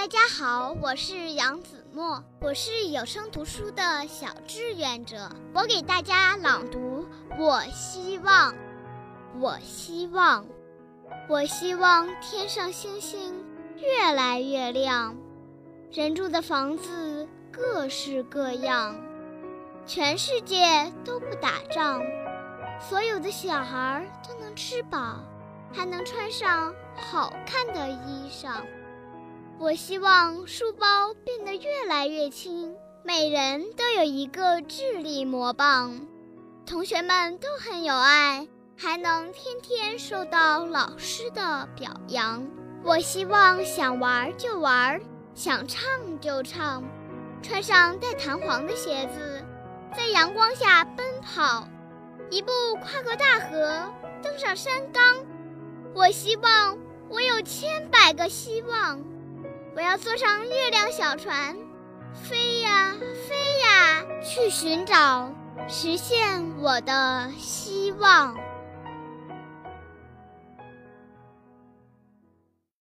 大家好，我是杨子墨，我是有声读书的小志愿者。我给大家朗读：我希望，我希望，我希望天上星星越来越亮，人住的房子各式各样，全世界都不打仗，所有的小孩都能吃饱，还能穿上好看的衣裳。我希望书包变得越来越轻，每人都有一个智力魔棒，同学们都很有爱，还能天天受到老师的表扬。我希望想玩就玩，想唱就唱，穿上带弹簧的鞋子，在阳光下奔跑，一步跨过大河，登上山岗。我希望我有千百个希望。我要坐上月亮小船，飞呀飞呀，去寻找，实现我的希望。